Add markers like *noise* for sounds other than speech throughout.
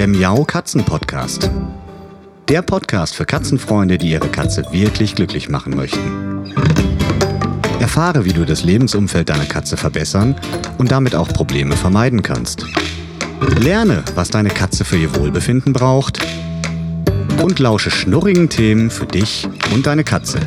der Miau Katzen Podcast. Der Podcast für Katzenfreunde, die ihre Katze wirklich glücklich machen möchten. Erfahre, wie du das Lebensumfeld deiner Katze verbessern und damit auch Probleme vermeiden kannst. Lerne, was deine Katze für ihr Wohlbefinden braucht und lausche schnurrigen Themen für dich und deine Katze.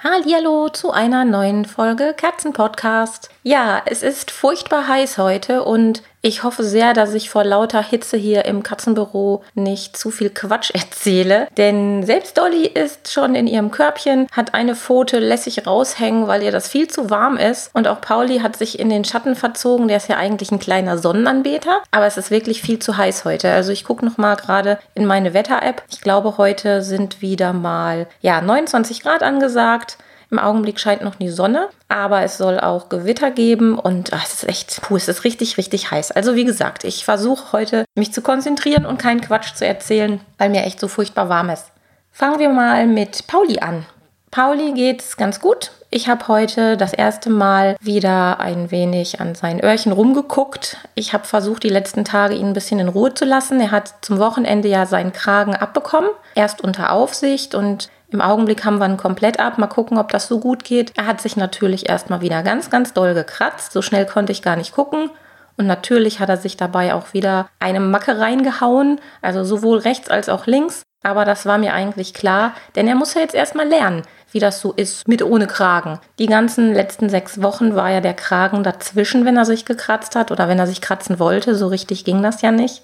Hallo zu einer neuen Folge Katzenpodcast. Ja, es ist furchtbar heiß heute und ich hoffe sehr, dass ich vor lauter Hitze hier im Katzenbüro nicht zu viel Quatsch *laughs* erzähle, denn selbst Dolly ist schon in ihrem Körbchen, hat eine Pfote lässig raushängen, weil ihr das viel zu warm ist und auch Pauli hat sich in den Schatten verzogen, der ist ja eigentlich ein kleiner Sonnenanbeter, aber es ist wirklich viel zu heiß heute. Also ich gucke noch mal gerade in meine Wetter-App. Ich glaube, heute sind wieder mal ja 29 Grad angesagt. Im Augenblick scheint noch die Sonne, aber es soll auch Gewitter geben und ach, es ist echt, puh, es ist richtig, richtig heiß. Also wie gesagt, ich versuche heute mich zu konzentrieren und keinen Quatsch zu erzählen, weil mir echt so furchtbar warm ist. Fangen wir mal mit Pauli an. Pauli geht's ganz gut. Ich habe heute das erste Mal wieder ein wenig an seinen Öhrchen rumgeguckt. Ich habe versucht, die letzten Tage ihn ein bisschen in Ruhe zu lassen. Er hat zum Wochenende ja seinen Kragen abbekommen, erst unter Aufsicht und im Augenblick haben wir ihn komplett ab. Mal gucken, ob das so gut geht. Er hat sich natürlich erstmal wieder ganz, ganz doll gekratzt. So schnell konnte ich gar nicht gucken. Und natürlich hat er sich dabei auch wieder eine Macke reingehauen. Also sowohl rechts als auch links. Aber das war mir eigentlich klar, denn er muss ja jetzt erstmal lernen, wie das so ist mit ohne Kragen. Die ganzen letzten sechs Wochen war ja der Kragen dazwischen, wenn er sich gekratzt hat oder wenn er sich kratzen wollte. So richtig ging das ja nicht.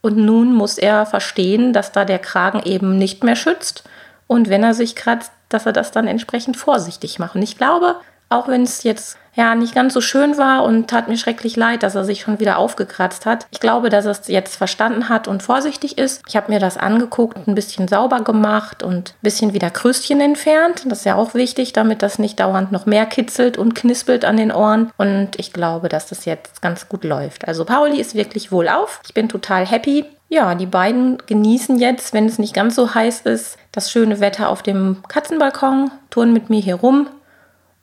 Und nun muss er verstehen, dass da der Kragen eben nicht mehr schützt und wenn er sich kratzt, dass er das dann entsprechend vorsichtig macht. Und ich glaube, auch wenn es jetzt ja nicht ganz so schön war und tat mir schrecklich leid, dass er sich schon wieder aufgekratzt hat. Ich glaube, dass er es jetzt verstanden hat und vorsichtig ist. Ich habe mir das angeguckt, ein bisschen sauber gemacht und ein bisschen wieder Krüstchen entfernt. Das ist ja auch wichtig, damit das nicht dauernd noch mehr kitzelt und knispelt an den Ohren. Und ich glaube, dass das jetzt ganz gut läuft. Also Pauli ist wirklich wohl auf. Ich bin total happy. Ja, die beiden genießen jetzt, wenn es nicht ganz so heiß ist, das schöne Wetter auf dem Katzenbalkon, touren mit mir hier rum.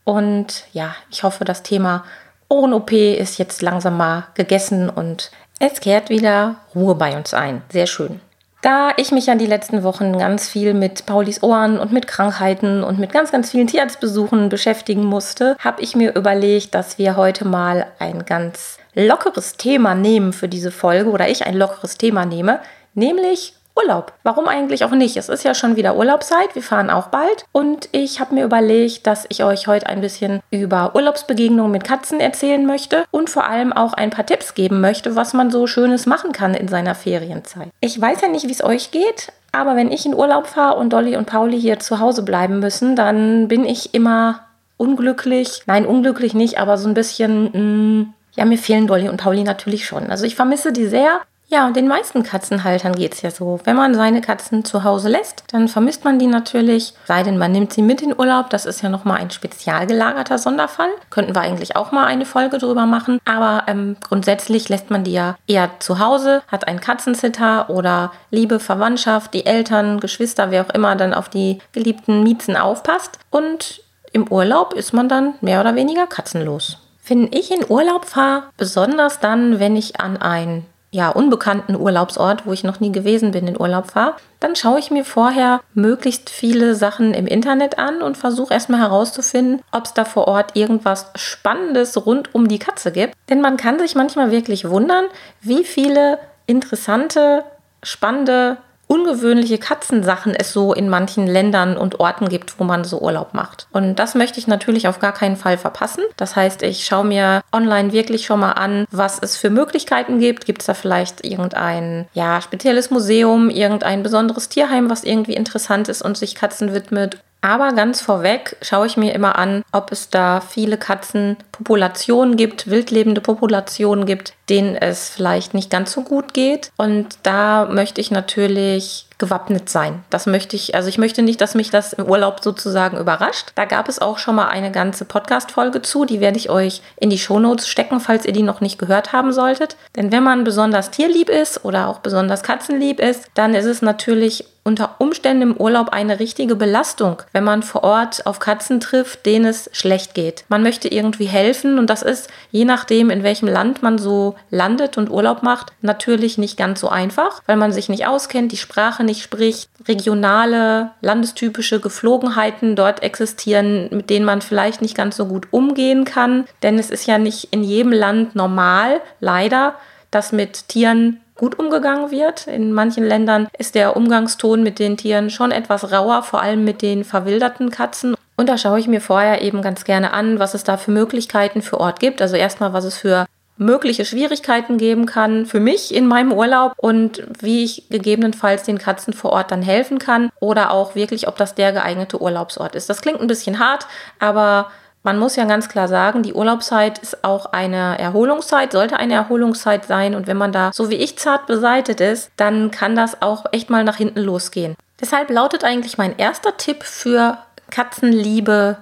Und ja, ich hoffe, das Thema Ohren-OP ist jetzt langsam mal gegessen und es kehrt wieder Ruhe bei uns ein. Sehr schön. Da ich mich ja die letzten Wochen ganz viel mit Paulis Ohren und mit Krankheiten und mit ganz, ganz vielen Tierarztbesuchen beschäftigen musste, habe ich mir überlegt, dass wir heute mal ein ganz lockeres Thema nehmen für diese Folge oder ich ein lockeres Thema nehme, nämlich Urlaub. Warum eigentlich auch nicht? Es ist ja schon wieder Urlaubszeit, wir fahren auch bald und ich habe mir überlegt, dass ich euch heute ein bisschen über Urlaubsbegegnungen mit Katzen erzählen möchte und vor allem auch ein paar Tipps geben möchte, was man so schönes machen kann in seiner Ferienzeit. Ich weiß ja nicht, wie es euch geht, aber wenn ich in Urlaub fahre und Dolly und Pauli hier zu Hause bleiben müssen, dann bin ich immer unglücklich. Nein, unglücklich nicht, aber so ein bisschen mh, mm, ja, mir fehlen Dolly und Pauli natürlich schon. Also ich vermisse die sehr. Ja, und den meisten Katzenhaltern geht es ja so. Wenn man seine Katzen zu Hause lässt, dann vermisst man die natürlich. Sei denn, man nimmt sie mit in Urlaub. Das ist ja nochmal ein spezial gelagerter Sonderfall. Könnten wir eigentlich auch mal eine Folge drüber machen. Aber ähm, grundsätzlich lässt man die ja eher zu Hause, hat einen Katzensitter oder liebe Verwandtschaft, die Eltern, Geschwister, wer auch immer dann auf die geliebten Miezen aufpasst. Und im Urlaub ist man dann mehr oder weniger katzenlos. Wenn ich in Urlaub fahre, besonders dann, wenn ich an einen ja, unbekannten Urlaubsort, wo ich noch nie gewesen bin, in Urlaub fahre, dann schaue ich mir vorher möglichst viele Sachen im Internet an und versuche erstmal herauszufinden, ob es da vor Ort irgendwas Spannendes rund um die Katze gibt. Denn man kann sich manchmal wirklich wundern, wie viele interessante, spannende ungewöhnliche Katzensachen es so in manchen Ländern und Orten gibt, wo man so Urlaub macht. Und das möchte ich natürlich auf gar keinen Fall verpassen. Das heißt, ich schaue mir online wirklich schon mal an, was es für Möglichkeiten gibt. Gibt es da vielleicht irgendein ja, spezielles Museum, irgendein besonderes Tierheim, was irgendwie interessant ist und sich Katzen widmet? Aber ganz vorweg schaue ich mir immer an, ob es da viele Katzenpopulationen gibt, wildlebende Populationen gibt, denen es vielleicht nicht ganz so gut geht. Und da möchte ich natürlich gewappnet sein. Das möchte ich, also ich möchte nicht, dass mich das im Urlaub sozusagen überrascht. Da gab es auch schon mal eine ganze Podcast-Folge zu, die werde ich euch in die Shownotes stecken, falls ihr die noch nicht gehört haben solltet. Denn wenn man besonders tierlieb ist oder auch besonders katzenlieb ist, dann ist es natürlich unter Umständen im Urlaub eine richtige Belastung, wenn man vor Ort auf Katzen trifft, denen es schlecht geht. Man möchte irgendwie helfen und das ist je nachdem, in welchem Land man so landet und Urlaub macht, natürlich nicht ganz so einfach, weil man sich nicht auskennt, die Sprache nicht spricht, regionale, landestypische Geflogenheiten dort existieren, mit denen man vielleicht nicht ganz so gut umgehen kann. Denn es ist ja nicht in jedem Land normal, leider, dass mit Tieren gut umgegangen wird. In manchen Ländern ist der Umgangston mit den Tieren schon etwas rauer, vor allem mit den verwilderten Katzen. Und da schaue ich mir vorher eben ganz gerne an, was es da für Möglichkeiten für Ort gibt. Also erstmal, was es für mögliche Schwierigkeiten geben kann für mich in meinem Urlaub und wie ich gegebenenfalls den Katzen vor Ort dann helfen kann oder auch wirklich, ob das der geeignete Urlaubsort ist. Das klingt ein bisschen hart, aber man muss ja ganz klar sagen, die Urlaubszeit ist auch eine Erholungszeit, sollte eine Erholungszeit sein. Und wenn man da so wie ich zart beseitet ist, dann kann das auch echt mal nach hinten losgehen. Deshalb lautet eigentlich mein erster Tipp für Katzenliebe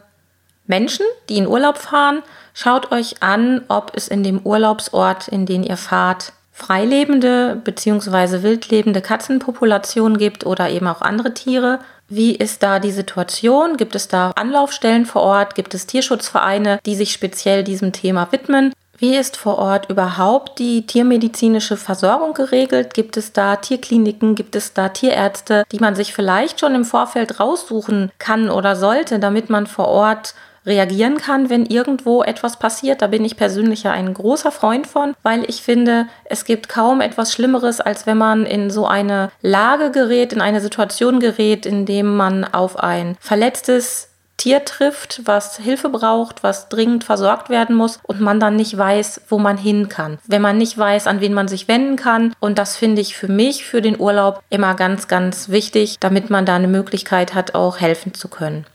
Menschen, die in Urlaub fahren. Schaut euch an, ob es in dem Urlaubsort, in den ihr fahrt, freilebende bzw. wildlebende Katzenpopulationen gibt oder eben auch andere Tiere. Wie ist da die Situation? Gibt es da Anlaufstellen vor Ort? Gibt es Tierschutzvereine, die sich speziell diesem Thema widmen? Wie ist vor Ort überhaupt die tiermedizinische Versorgung geregelt? Gibt es da Tierkliniken? Gibt es da Tierärzte, die man sich vielleicht schon im Vorfeld raussuchen kann oder sollte, damit man vor Ort reagieren kann, wenn irgendwo etwas passiert. Da bin ich persönlich ja ein großer Freund von, weil ich finde, es gibt kaum etwas Schlimmeres, als wenn man in so eine Lage gerät, in eine Situation gerät, in dem man auf ein verletztes Tier trifft, was Hilfe braucht, was dringend versorgt werden muss und man dann nicht weiß, wo man hin kann. Wenn man nicht weiß, an wen man sich wenden kann. Und das finde ich für mich, für den Urlaub immer ganz, ganz wichtig, damit man da eine Möglichkeit hat, auch helfen zu können.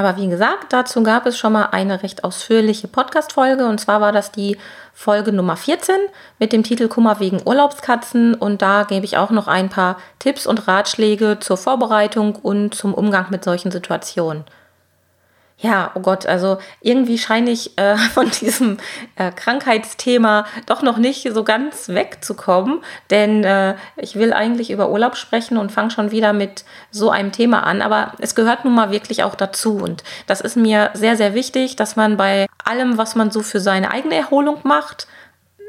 Aber wie gesagt, dazu gab es schon mal eine recht ausführliche Podcast-Folge. Und zwar war das die Folge Nummer 14 mit dem Titel Kummer wegen Urlaubskatzen. Und da gebe ich auch noch ein paar Tipps und Ratschläge zur Vorbereitung und zum Umgang mit solchen Situationen ja, oh Gott, also irgendwie scheine ich äh, *laughs* von diesem äh, Krankheitsthema doch noch nicht so ganz wegzukommen, denn äh, ich will eigentlich über Urlaub sprechen und fange schon wieder mit so einem Thema an, aber es gehört nun mal wirklich auch dazu und das ist mir sehr, sehr wichtig, dass man bei allem, was man so für seine eigene Erholung macht,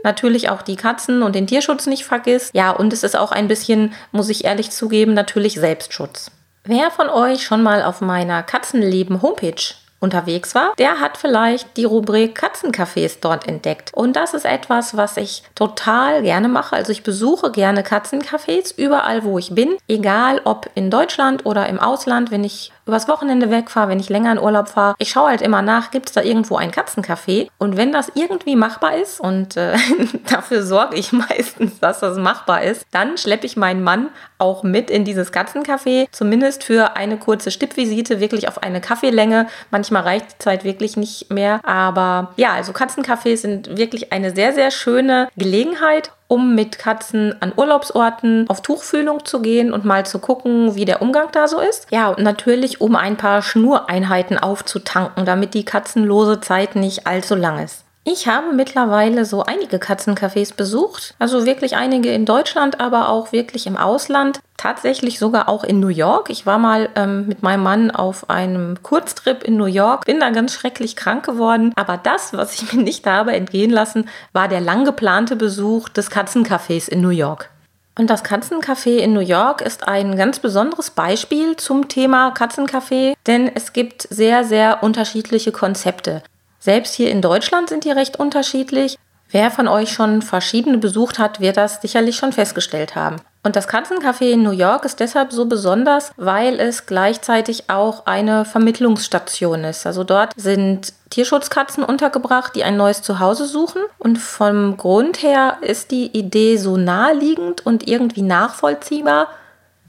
natürlich auch die Katzen und den Tierschutz nicht vergisst. Ja, und es ist auch ein bisschen, muss ich ehrlich zugeben, natürlich Selbstschutz. Wer von euch schon mal auf meiner Katzenleben Homepage unterwegs war, der hat vielleicht die Rubrik Katzencafés dort entdeckt. Und das ist etwas, was ich total gerne mache. Also ich besuche gerne Katzencafés überall, wo ich bin, egal ob in Deutschland oder im Ausland, wenn ich übers Wochenende wegfahre, wenn ich länger in Urlaub fahre. Ich schaue halt immer nach, gibt es da irgendwo ein Katzencafé? Und wenn das irgendwie machbar ist, und äh, *laughs* dafür sorge ich *laughs* meistens, dass das machbar ist, dann schleppe ich meinen Mann auch mit in dieses Katzencafé, zumindest für eine kurze Stippvisite, wirklich auf eine Kaffeelänge. Manchmal reicht die Zeit wirklich nicht mehr. Aber ja, also Katzencafés sind wirklich eine sehr, sehr schöne Gelegenheit um mit Katzen an Urlaubsorten auf Tuchfühlung zu gehen und mal zu gucken, wie der Umgang da so ist. Ja, und natürlich, um ein paar Schnureinheiten aufzutanken, damit die katzenlose Zeit nicht allzu lang ist. Ich habe mittlerweile so einige Katzencafés besucht, also wirklich einige in Deutschland, aber auch wirklich im Ausland. Tatsächlich sogar auch in New York. Ich war mal ähm, mit meinem Mann auf einem Kurztrip in New York, bin da ganz schrecklich krank geworden. Aber das, was ich *laughs* mir nicht habe entgehen lassen, war der lang geplante Besuch des Katzencafés in New York. Und das Katzencafé in New York ist ein ganz besonderes Beispiel zum Thema Katzencafé, denn es gibt sehr, sehr unterschiedliche Konzepte. Selbst hier in Deutschland sind die recht unterschiedlich. Wer von euch schon verschiedene besucht hat, wird das sicherlich schon festgestellt haben. Und das Katzencafé in New York ist deshalb so besonders, weil es gleichzeitig auch eine Vermittlungsstation ist. Also dort sind Tierschutzkatzen untergebracht, die ein neues Zuhause suchen. Und vom Grund her ist die Idee so naheliegend und irgendwie nachvollziehbar.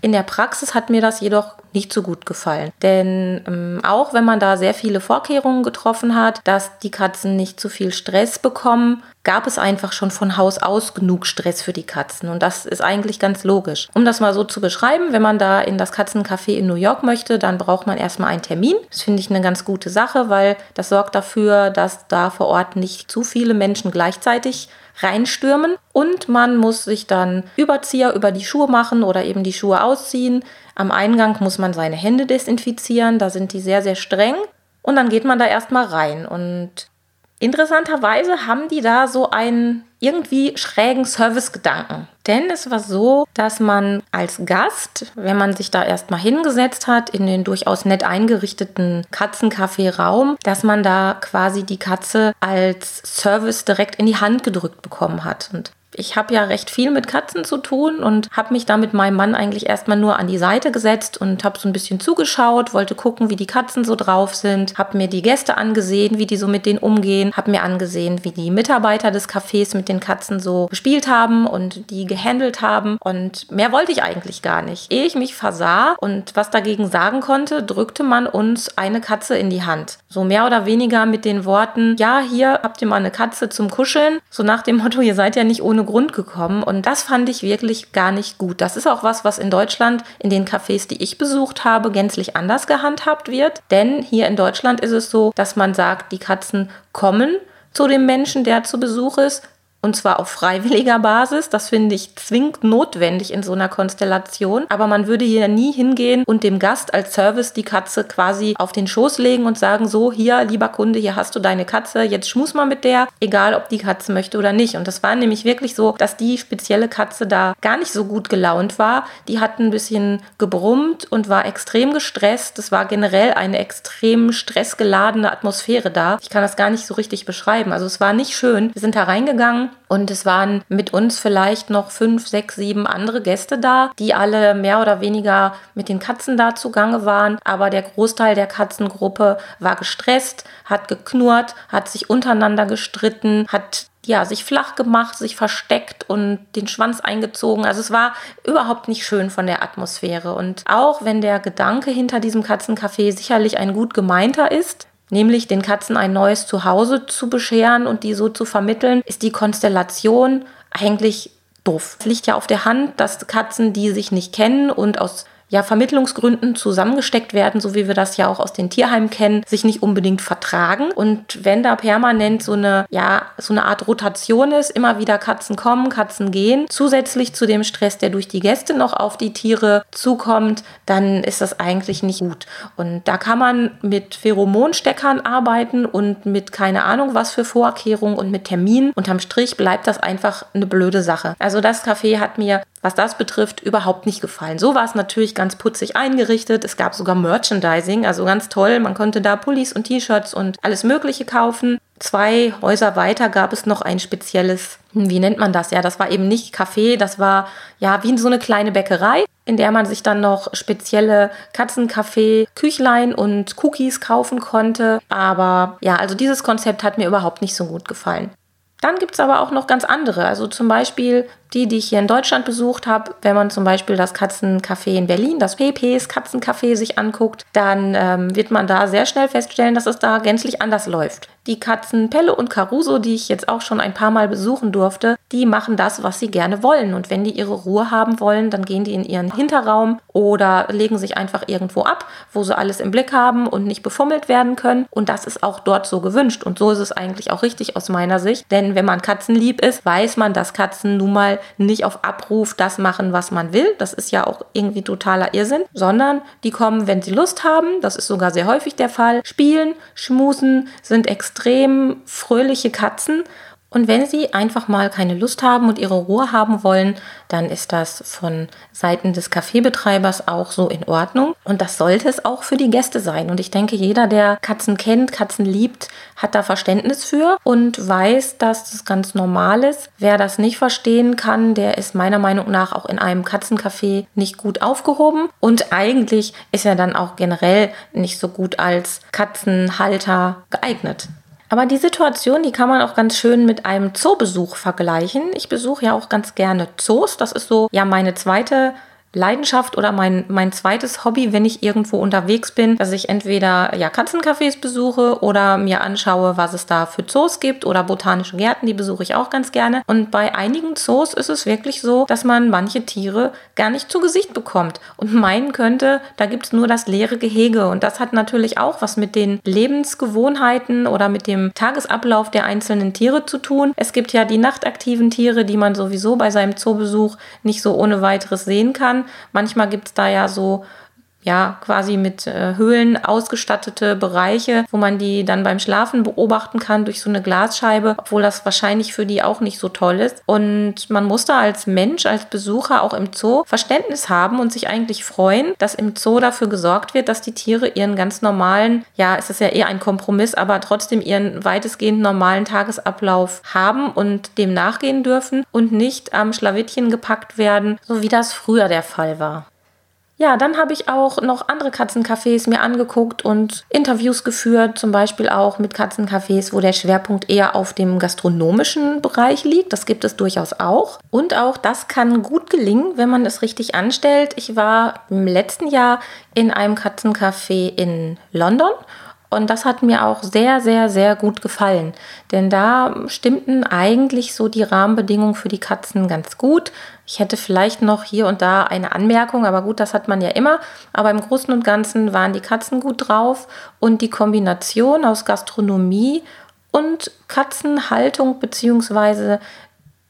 In der Praxis hat mir das jedoch nicht so gut gefallen. Denn ähm, auch wenn man da sehr viele Vorkehrungen getroffen hat, dass die Katzen nicht zu viel Stress bekommen, gab es einfach schon von Haus aus genug Stress für die Katzen. Und das ist eigentlich ganz logisch. Um das mal so zu beschreiben, wenn man da in das Katzencafé in New York möchte, dann braucht man erstmal einen Termin. Das finde ich eine ganz gute Sache, weil das sorgt dafür, dass da vor Ort nicht zu viele Menschen gleichzeitig reinstürmen und man muss sich dann Überzieher über die Schuhe machen oder eben die Schuhe ausziehen. Am Eingang muss man seine Hände desinfizieren, da sind die sehr, sehr streng und dann geht man da erstmal rein und Interessanterweise haben die da so einen irgendwie schrägen Servicegedanken. Denn es war so, dass man als Gast, wenn man sich da erstmal hingesetzt hat in den durchaus nett eingerichteten Katzencafé-Raum, dass man da quasi die Katze als Service direkt in die Hand gedrückt bekommen hat. Und ich habe ja recht viel mit Katzen zu tun und habe mich da mit meinem Mann eigentlich erstmal nur an die Seite gesetzt und habe so ein bisschen zugeschaut, wollte gucken, wie die Katzen so drauf sind, habe mir die Gäste angesehen, wie die so mit denen umgehen, habe mir angesehen, wie die Mitarbeiter des Cafés mit den Katzen so gespielt haben und die gehandelt haben und mehr wollte ich eigentlich gar nicht. Ehe ich mich versah und was dagegen sagen konnte, drückte man uns eine Katze in die Hand. So mehr oder weniger mit den Worten, ja, hier habt ihr mal eine Katze zum Kuscheln, so nach dem Motto, ihr seid ja nicht ohne ohne Grund gekommen und das fand ich wirklich gar nicht gut. Das ist auch was, was in Deutschland in den Cafés, die ich besucht habe, gänzlich anders gehandhabt wird. Denn hier in Deutschland ist es so, dass man sagt, die Katzen kommen zu dem Menschen, der zu Besuch ist, und zwar auf freiwilliger Basis. Das finde ich zwingend notwendig in so einer Konstellation. Aber man würde hier nie hingehen und dem Gast als Service die Katze quasi auf den Schoß legen und sagen, so, hier, lieber Kunde, hier hast du deine Katze, jetzt schmus mal mit der, egal ob die Katze möchte oder nicht. Und das war nämlich wirklich so, dass die spezielle Katze da gar nicht so gut gelaunt war. Die hat ein bisschen gebrummt und war extrem gestresst. Es war generell eine extrem stressgeladene Atmosphäre da. Ich kann das gar nicht so richtig beschreiben. Also es war nicht schön. Wir sind da reingegangen und es waren mit uns vielleicht noch fünf, sechs, sieben andere Gäste da, die alle mehr oder weniger mit den Katzen da zugange waren. Aber der Großteil der Katzengruppe war gestresst, hat geknurrt, hat sich untereinander gestritten, hat ja, sich flach gemacht, sich versteckt und den Schwanz eingezogen. Also es war überhaupt nicht schön von der Atmosphäre. Und auch wenn der Gedanke hinter diesem Katzencafé sicherlich ein gut gemeinter ist, nämlich den Katzen ein neues Zuhause zu bescheren und die so zu vermitteln, ist die Konstellation eigentlich doof. Es liegt ja auf der Hand, dass Katzen, die sich nicht kennen und aus ja, Vermittlungsgründen zusammengesteckt werden, so wie wir das ja auch aus den Tierheimen kennen, sich nicht unbedingt vertragen. Und wenn da permanent so eine, ja, so eine Art Rotation ist, immer wieder Katzen kommen, Katzen gehen, zusätzlich zu dem Stress, der durch die Gäste noch auf die Tiere zukommt, dann ist das eigentlich nicht gut. Und da kann man mit Pheromonsteckern arbeiten und mit keine Ahnung was für Vorkehrungen und mit Terminen. Unterm Strich bleibt das einfach eine blöde Sache. Also das Café hat mir was das betrifft, überhaupt nicht gefallen. So war es natürlich ganz putzig eingerichtet. Es gab sogar Merchandising, also ganz toll. Man konnte da Pullis und T-Shirts und alles Mögliche kaufen. Zwei Häuser weiter gab es noch ein spezielles, hm, wie nennt man das? Ja, das war eben nicht Café, das war ja wie so eine kleine Bäckerei, in der man sich dann noch spezielle Katzenkaffee, Küchlein und Cookies kaufen konnte. Aber ja, also dieses Konzept hat mir überhaupt nicht so gut gefallen. Dann gibt es aber auch noch ganz andere. Also zum Beispiel die, die ich hier in Deutschland besucht habe, wenn man zum Beispiel das Katzencafé in Berlin, das PPs Katzencafé sich anguckt, dann ähm, wird man da sehr schnell feststellen, dass es da gänzlich anders läuft. Die Katzen Pelle und Caruso, die ich jetzt auch schon ein paar Mal besuchen durfte, die machen das, was sie gerne wollen. Und wenn die ihre Ruhe haben wollen, dann gehen die in ihren Hinterraum oder legen sich einfach irgendwo ab, wo sie alles im Blick haben und nicht befummelt werden können. Und das ist auch dort so gewünscht. Und so ist es eigentlich auch richtig aus meiner Sicht. Denn wenn man katzenlieb ist, weiß man, dass Katzen nun mal nicht auf Abruf das machen, was man will. Das ist ja auch irgendwie totaler Irrsinn, sondern die kommen, wenn sie Lust haben. Das ist sogar sehr häufig der Fall. Spielen, schmusen, sind extrem fröhliche Katzen und wenn Sie einfach mal keine Lust haben und Ihre Ruhe haben wollen, dann ist das von Seiten des Kaffeebetreibers auch so in Ordnung. Und das sollte es auch für die Gäste sein. Und ich denke, jeder, der Katzen kennt, Katzen liebt, hat da Verständnis für und weiß, dass das ganz normal ist. Wer das nicht verstehen kann, der ist meiner Meinung nach auch in einem Katzencafé nicht gut aufgehoben. Und eigentlich ist er dann auch generell nicht so gut als Katzenhalter geeignet. Aber die Situation, die kann man auch ganz schön mit einem Zoobesuch vergleichen. Ich besuche ja auch ganz gerne Zoos. Das ist so ja meine zweite Leidenschaft oder mein, mein zweites Hobby, wenn ich irgendwo unterwegs bin, dass ich entweder ja, Katzencafés besuche oder mir anschaue, was es da für Zoos gibt oder botanische Gärten, die besuche ich auch ganz gerne. Und bei einigen Zoos ist es wirklich so, dass man manche Tiere gar nicht zu Gesicht bekommt und meinen könnte, da gibt es nur das leere Gehege. Und das hat natürlich auch was mit den Lebensgewohnheiten oder mit dem Tagesablauf der einzelnen Tiere zu tun. Es gibt ja die nachtaktiven Tiere, die man sowieso bei seinem Zoobesuch nicht so ohne weiteres sehen kann. Manchmal gibt es da ja so ja, quasi mit äh, Höhlen ausgestattete Bereiche, wo man die dann beim Schlafen beobachten kann durch so eine Glasscheibe, obwohl das wahrscheinlich für die auch nicht so toll ist. Und man muss da als Mensch, als Besucher auch im Zoo Verständnis haben und sich eigentlich freuen, dass im Zoo dafür gesorgt wird, dass die Tiere ihren ganz normalen, ja, es ist ja eher ein Kompromiss, aber trotzdem ihren weitestgehend normalen Tagesablauf haben und dem nachgehen dürfen und nicht am Schlawittchen gepackt werden, so wie das früher der Fall war. Ja, dann habe ich auch noch andere Katzencafés mir angeguckt und Interviews geführt, zum Beispiel auch mit Katzencafés, wo der Schwerpunkt eher auf dem gastronomischen Bereich liegt. Das gibt es durchaus auch. Und auch das kann gut gelingen, wenn man es richtig anstellt. Ich war im letzten Jahr in einem Katzencafé in London und das hat mir auch sehr, sehr, sehr gut gefallen. Denn da stimmten eigentlich so die Rahmenbedingungen für die Katzen ganz gut. Ich hätte vielleicht noch hier und da eine Anmerkung, aber gut, das hat man ja immer. Aber im Großen und Ganzen waren die Katzen gut drauf und die Kombination aus Gastronomie und Katzenhaltung beziehungsweise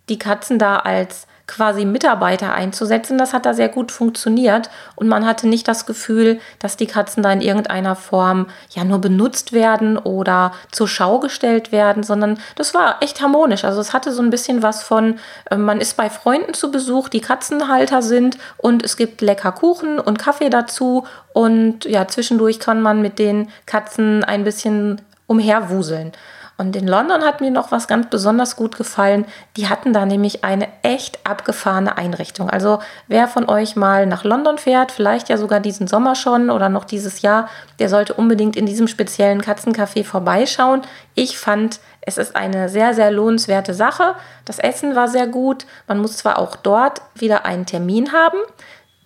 die Katzen da als quasi Mitarbeiter einzusetzen. Das hat da sehr gut funktioniert und man hatte nicht das Gefühl, dass die Katzen da in irgendeiner Form ja nur benutzt werden oder zur Schau gestellt werden, sondern das war echt harmonisch. Also es hatte so ein bisschen was von, äh, man ist bei Freunden zu Besuch, die Katzenhalter sind und es gibt lecker Kuchen und Kaffee dazu und ja, zwischendurch kann man mit den Katzen ein bisschen umherwuseln. Und in London hat mir noch was ganz besonders gut gefallen. Die hatten da nämlich eine echt abgefahrene Einrichtung. Also wer von euch mal nach London fährt, vielleicht ja sogar diesen Sommer schon oder noch dieses Jahr, der sollte unbedingt in diesem speziellen Katzencafé vorbeischauen. Ich fand, es ist eine sehr, sehr lohnenswerte Sache. Das Essen war sehr gut. Man muss zwar auch dort wieder einen Termin haben.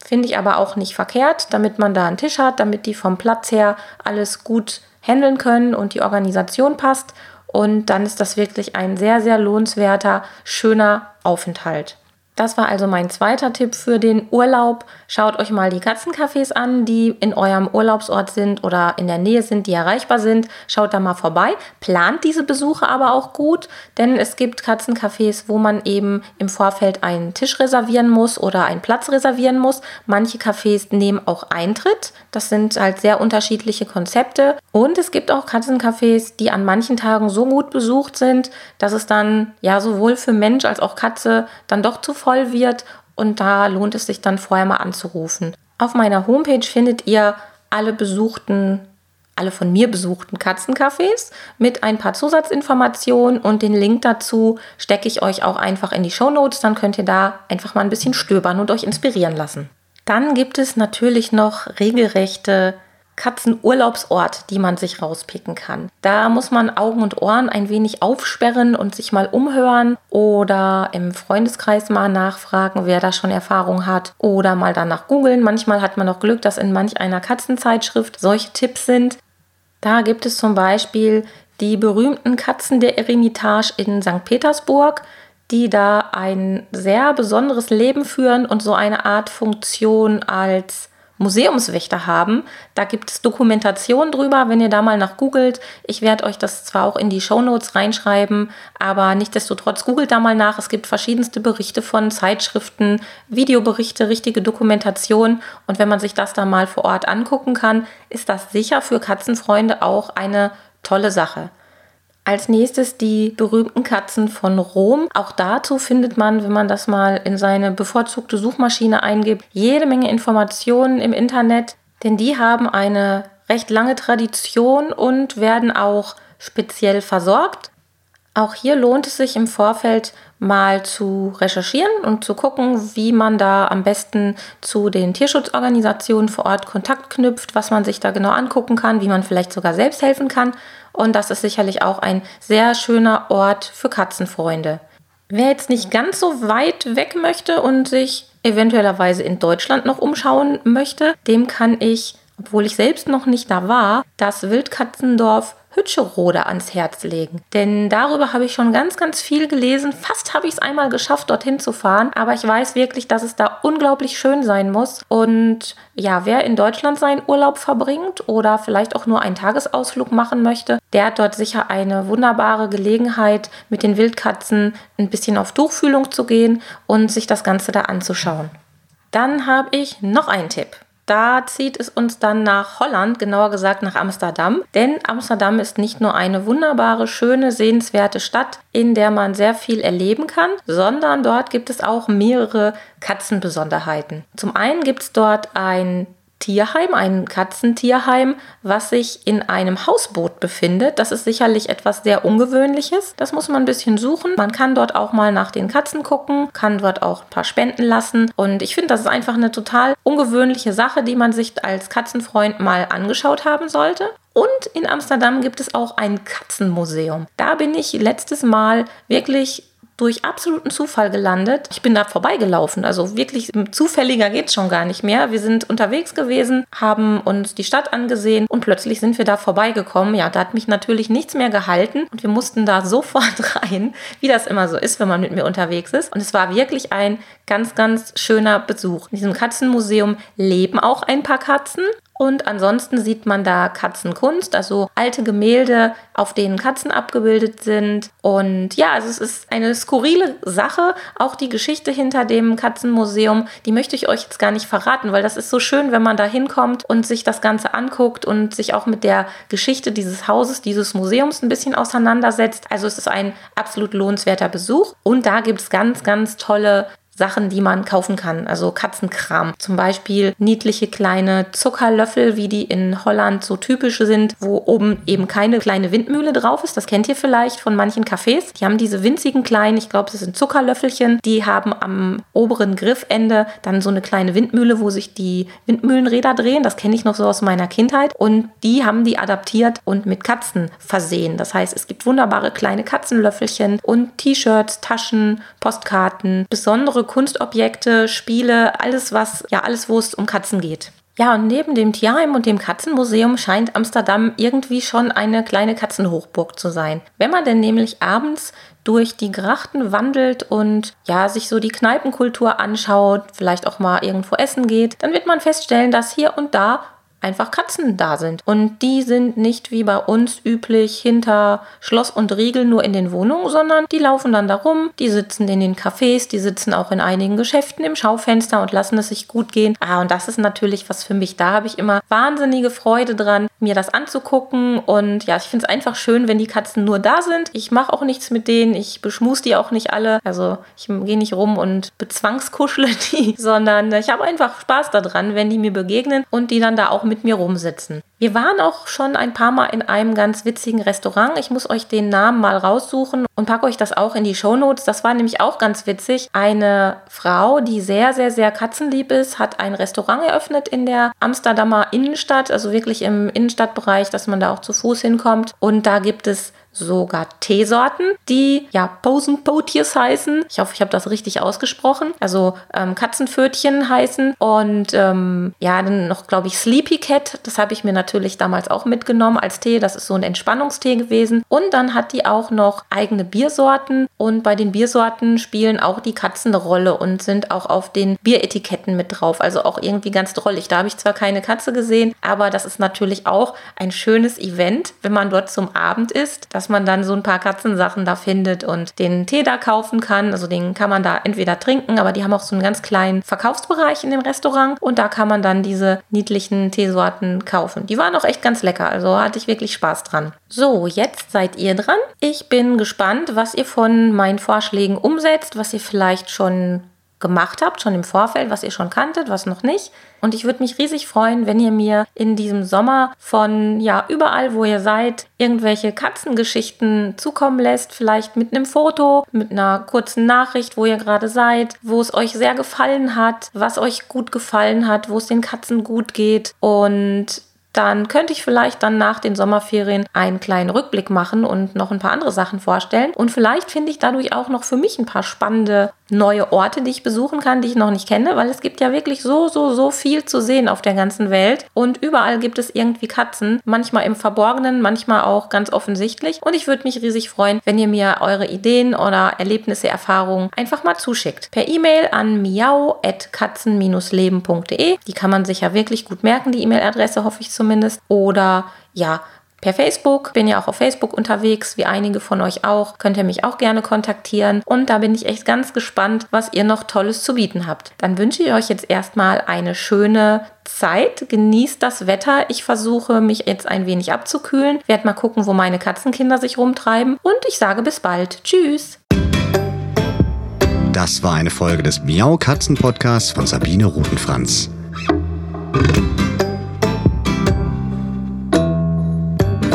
Finde ich aber auch nicht verkehrt, damit man da einen Tisch hat, damit die vom Platz her alles gut handeln können und die Organisation passt. Und dann ist das wirklich ein sehr, sehr lohnenswerter, schöner Aufenthalt. Das war also mein zweiter Tipp für den Urlaub. Schaut euch mal die Katzencafés an, die in eurem Urlaubsort sind oder in der Nähe sind, die erreichbar sind. Schaut da mal vorbei. Plant diese Besuche aber auch gut, denn es gibt Katzencafés, wo man eben im Vorfeld einen Tisch reservieren muss oder einen Platz reservieren muss. Manche Cafés nehmen auch Eintritt. Das sind halt sehr unterschiedliche Konzepte. Und es gibt auch Katzencafés, die an manchen Tagen so gut besucht sind, dass es dann ja sowohl für Mensch als auch Katze dann doch zu voll wird und da lohnt es sich dann vorher mal anzurufen. Auf meiner Homepage findet ihr alle besuchten, alle von mir besuchten Katzencafés mit ein paar Zusatzinformationen und den Link dazu stecke ich euch auch einfach in die Show Notes. Dann könnt ihr da einfach mal ein bisschen stöbern und euch inspirieren lassen. Dann gibt es natürlich noch regelrechte Katzenurlaubsort, die man sich rauspicken kann. Da muss man Augen und Ohren ein wenig aufsperren und sich mal umhören oder im Freundeskreis mal nachfragen, wer da schon Erfahrung hat oder mal danach googeln. Manchmal hat man auch Glück, dass in manch einer Katzenzeitschrift solche Tipps sind. Da gibt es zum Beispiel die berühmten Katzen der Eremitage in St. Petersburg die da ein sehr besonderes Leben führen und so eine Art Funktion als Museumswächter haben. Da gibt es Dokumentation drüber, wenn ihr da mal nach googelt. Ich werde euch das zwar auch in die Show Notes reinschreiben, aber nichtsdestotrotz googelt da mal nach. Es gibt verschiedenste Berichte von Zeitschriften, Videoberichte, richtige Dokumentation. Und wenn man sich das da mal vor Ort angucken kann, ist das sicher für Katzenfreunde auch eine tolle Sache. Als nächstes die berühmten Katzen von Rom. Auch dazu findet man, wenn man das mal in seine bevorzugte Suchmaschine eingibt, jede Menge Informationen im Internet, denn die haben eine recht lange Tradition und werden auch speziell versorgt. Auch hier lohnt es sich im Vorfeld mal zu recherchieren und zu gucken, wie man da am besten zu den Tierschutzorganisationen vor Ort Kontakt knüpft, was man sich da genau angucken kann, wie man vielleicht sogar selbst helfen kann. Und das ist sicherlich auch ein sehr schöner Ort für Katzenfreunde. Wer jetzt nicht ganz so weit weg möchte und sich eventuellerweise in Deutschland noch umschauen möchte, dem kann ich, obwohl ich selbst noch nicht da war, das Wildkatzendorf Hütcherode ans Herz legen. Denn darüber habe ich schon ganz, ganz viel gelesen. Fast habe ich es einmal geschafft, dorthin zu fahren. Aber ich weiß wirklich, dass es da unglaublich schön sein muss. Und ja, wer in Deutschland seinen Urlaub verbringt oder vielleicht auch nur einen Tagesausflug machen möchte, der hat dort sicher eine wunderbare Gelegenheit, mit den Wildkatzen ein bisschen auf Tuchfühlung zu gehen und sich das Ganze da anzuschauen. Dann habe ich noch einen Tipp. Da zieht es uns dann nach Holland, genauer gesagt nach Amsterdam. Denn Amsterdam ist nicht nur eine wunderbare, schöne, sehenswerte Stadt, in der man sehr viel erleben kann, sondern dort gibt es auch mehrere Katzenbesonderheiten. Zum einen gibt es dort ein Tierheim, ein Katzentierheim, was sich in einem Hausboot befindet. Das ist sicherlich etwas sehr Ungewöhnliches. Das muss man ein bisschen suchen. Man kann dort auch mal nach den Katzen gucken, kann dort auch ein paar spenden lassen. Und ich finde, das ist einfach eine total ungewöhnliche Sache, die man sich als Katzenfreund mal angeschaut haben sollte. Und in Amsterdam gibt es auch ein Katzenmuseum. Da bin ich letztes Mal wirklich durch absoluten Zufall gelandet. Ich bin da vorbeigelaufen, also wirklich zufälliger geht es schon gar nicht mehr. Wir sind unterwegs gewesen, haben uns die Stadt angesehen und plötzlich sind wir da vorbeigekommen. Ja, da hat mich natürlich nichts mehr gehalten und wir mussten da *laughs* sofort rein, wie das immer so ist, wenn man mit mir unterwegs ist. Und es war wirklich ein ganz, ganz schöner Besuch. In diesem Katzenmuseum leben auch ein paar Katzen und ansonsten sieht man da Katzenkunst, also alte Gemälde, auf denen Katzen abgebildet sind. Und ja, also es ist eine skurrile Sache. Auch die Geschichte hinter dem Katzenmuseum, die möchte ich euch jetzt gar nicht verraten, weil das ist so schön, wenn man da hinkommt und sich das Ganze anguckt und sich auch mit der Geschichte dieses Hauses, dieses Museums ein bisschen auseinandersetzt. Also es ist ein absolut lohnenswerter Besuch. Und da gibt es ganz, ganz tolle Sachen, die man kaufen kann, also Katzenkram. Zum Beispiel niedliche kleine Zuckerlöffel, wie die in Holland so typisch sind, wo oben eben keine kleine Windmühle drauf ist. Das kennt ihr vielleicht von manchen Cafés. Die haben diese winzigen kleinen, ich glaube, das sind Zuckerlöffelchen, die haben am oberen Griffende dann so eine kleine Windmühle, wo sich die Windmühlenräder drehen. Das kenne ich noch so aus meiner Kindheit. Und die haben die adaptiert und mit Katzen versehen. Das heißt, es gibt wunderbare kleine Katzenlöffelchen und T-Shirts, Taschen, Postkarten, besondere Kunstobjekte, Spiele, alles was, ja, alles, wo es um Katzen geht. Ja, und neben dem Tierheim und dem Katzenmuseum scheint Amsterdam irgendwie schon eine kleine Katzenhochburg zu sein. Wenn man denn nämlich abends durch die Grachten wandelt und ja, sich so die Kneipenkultur anschaut, vielleicht auch mal irgendwo essen geht, dann wird man feststellen, dass hier und da einfach Katzen da sind. Und die sind nicht wie bei uns üblich hinter Schloss und Riegel nur in den Wohnungen, sondern die laufen dann da rum, die sitzen in den Cafés, die sitzen auch in einigen Geschäften im Schaufenster und lassen es sich gut gehen. Ah, und das ist natürlich was für mich. Da habe ich immer wahnsinnige Freude dran, mir das anzugucken. Und ja, ich finde es einfach schön, wenn die Katzen nur da sind. Ich mache auch nichts mit denen, ich beschmus die auch nicht alle. Also ich gehe nicht rum und bezwangskuschle die, *laughs* sondern ich habe einfach Spaß daran, wenn die mir begegnen und die dann da auch mit mir rumsitzen. Wir waren auch schon ein paar Mal in einem ganz witzigen Restaurant. Ich muss euch den Namen mal raussuchen und packe euch das auch in die Shownotes. Das war nämlich auch ganz witzig. Eine Frau, die sehr, sehr, sehr katzenlieb ist, hat ein Restaurant eröffnet in der Amsterdamer Innenstadt, also wirklich im Innenstadtbereich, dass man da auch zu Fuß hinkommt. Und da gibt es sogar Teesorten, die ja Posenpotiers heißen. Ich hoffe, ich habe das richtig ausgesprochen. Also ähm, Katzenpfötchen heißen. Und ähm, ja, dann noch, glaube ich, Sleepy Cat. Das habe ich mir natürlich damals auch mitgenommen als Tee. Das ist so ein Entspannungstee gewesen. Und dann hat die auch noch eigene Biersorten. Und bei den Biersorten spielen auch die Katzen eine Rolle und sind auch auf den Bieretiketten mit drauf. Also auch irgendwie ganz drollig. Da habe ich zwar keine Katze gesehen, aber das ist natürlich auch ein schönes Event, wenn man dort zum Abend ist. Das dass man dann so ein paar Katzensachen da findet und den Tee da kaufen kann. Also den kann man da entweder trinken, aber die haben auch so einen ganz kleinen Verkaufsbereich in dem Restaurant und da kann man dann diese niedlichen Teesorten kaufen. Die waren auch echt ganz lecker, also hatte ich wirklich Spaß dran. So, jetzt seid ihr dran. Ich bin gespannt, was ihr von meinen Vorschlägen umsetzt, was ihr vielleicht schon gemacht habt, schon im Vorfeld, was ihr schon kanntet, was noch nicht. Und ich würde mich riesig freuen, wenn ihr mir in diesem Sommer von ja überall, wo ihr seid, irgendwelche Katzengeschichten zukommen lässt, vielleicht mit einem Foto, mit einer kurzen Nachricht, wo ihr gerade seid, wo es euch sehr gefallen hat, was euch gut gefallen hat, wo es den Katzen gut geht und dann könnte ich vielleicht dann nach den Sommerferien einen kleinen Rückblick machen und noch ein paar andere Sachen vorstellen. Und vielleicht finde ich dadurch auch noch für mich ein paar spannende neue Orte, die ich besuchen kann, die ich noch nicht kenne, weil es gibt ja wirklich so, so, so viel zu sehen auf der ganzen Welt. Und überall gibt es irgendwie Katzen, manchmal im Verborgenen, manchmal auch ganz offensichtlich. Und ich würde mich riesig freuen, wenn ihr mir eure Ideen oder Erlebnisse, Erfahrungen einfach mal zuschickt. Per E-Mail an miau.katzen-leben.de. Die kann man sich ja wirklich gut merken, die E-Mail-Adresse, hoffe ich zumindest. Oder ja, per Facebook. Bin ja auch auf Facebook unterwegs, wie einige von euch auch. Könnt ihr mich auch gerne kontaktieren. Und da bin ich echt ganz gespannt, was ihr noch Tolles zu bieten habt. Dann wünsche ich euch jetzt erstmal eine schöne Zeit. Genießt das Wetter. Ich versuche mich jetzt ein wenig abzukühlen. Werde mal gucken, wo meine Katzenkinder sich rumtreiben. Und ich sage bis bald. Tschüss. Das war eine Folge des Miau Katzen Podcasts von Sabine Rutenfranz.